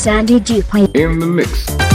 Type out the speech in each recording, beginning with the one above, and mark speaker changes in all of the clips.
Speaker 1: Sandy Dupuy
Speaker 2: in the mix.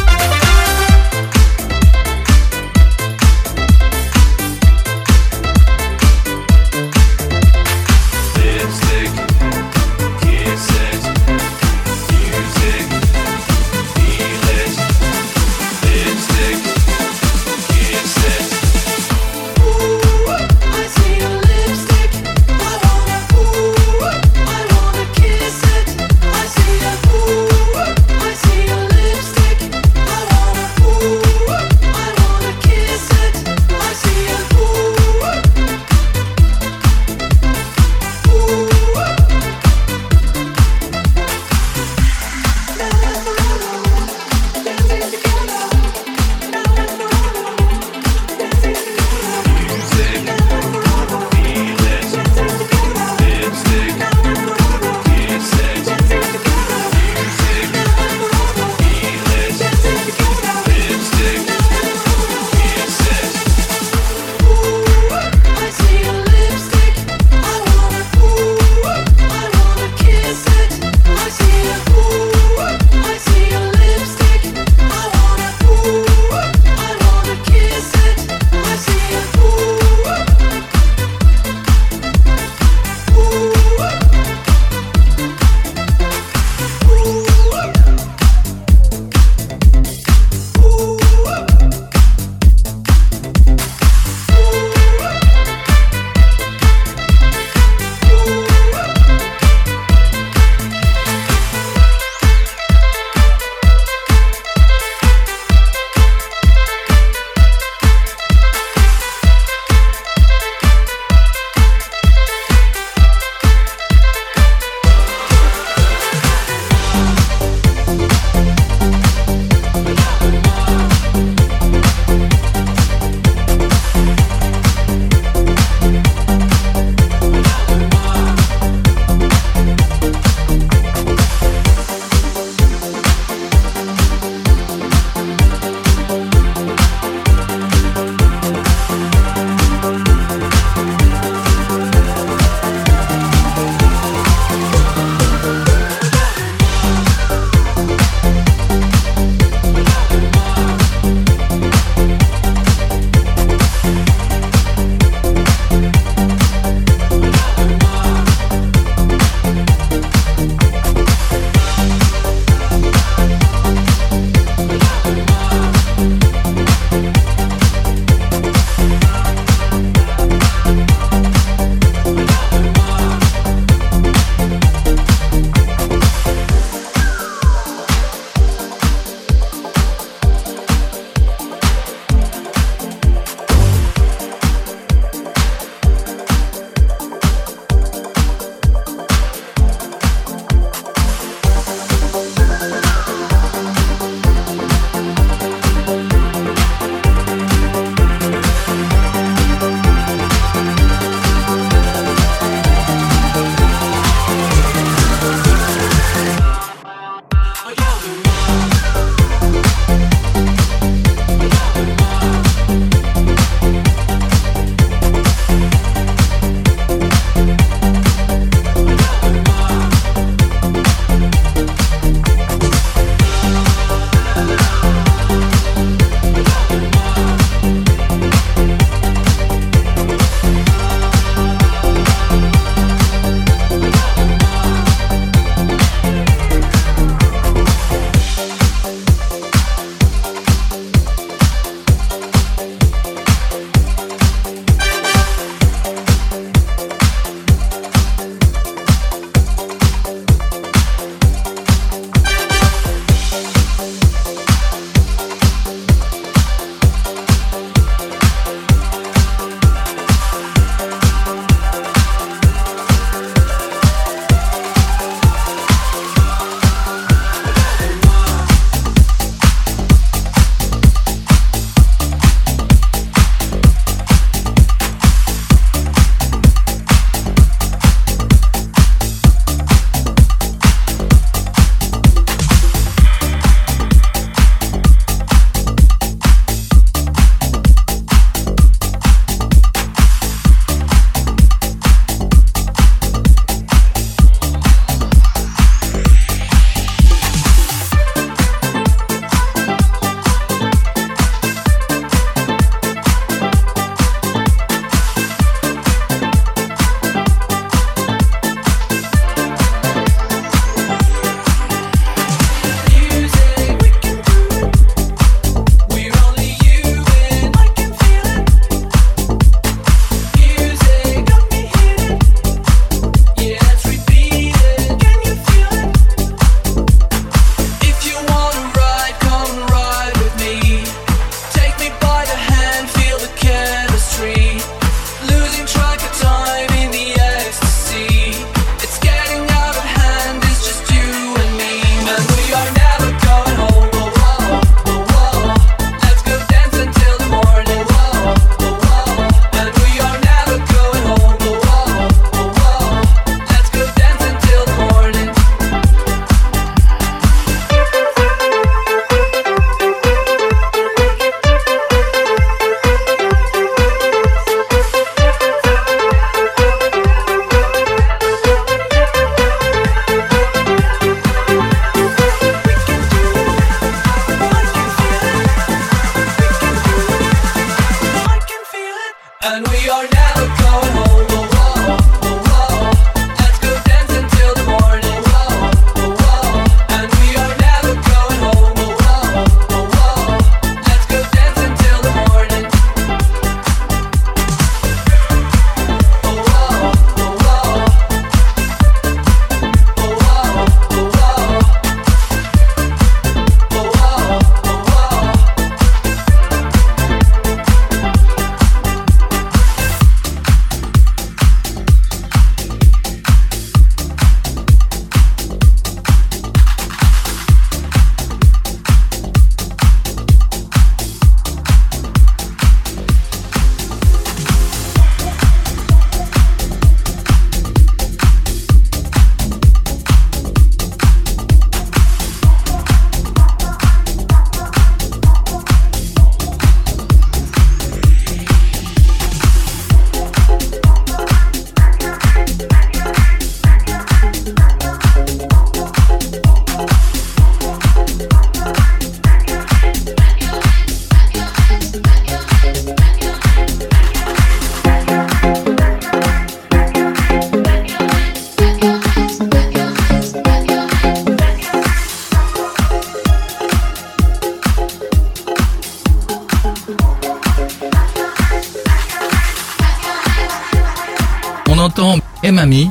Speaker 1: Et Mamie,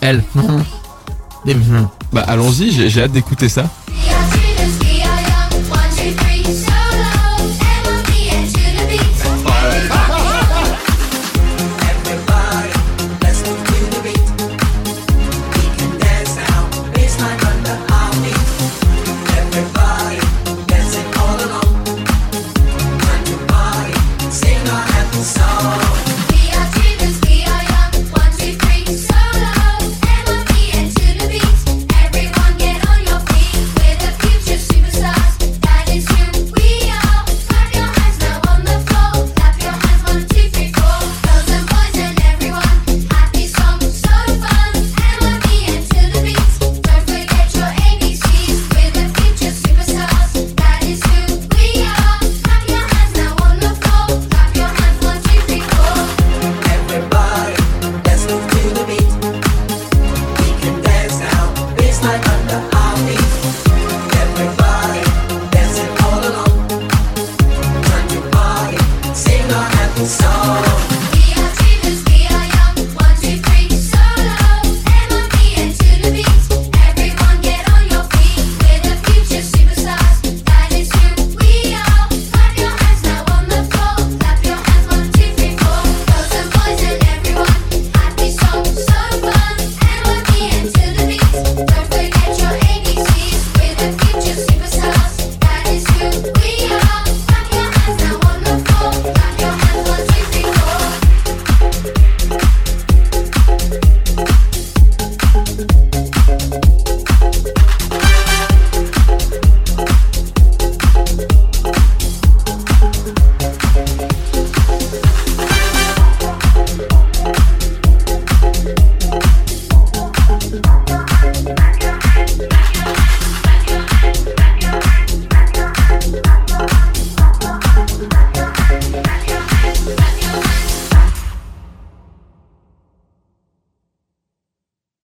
Speaker 1: elle. Des-
Speaker 2: Bah allons-y, j'ai hâte d'écouter ça.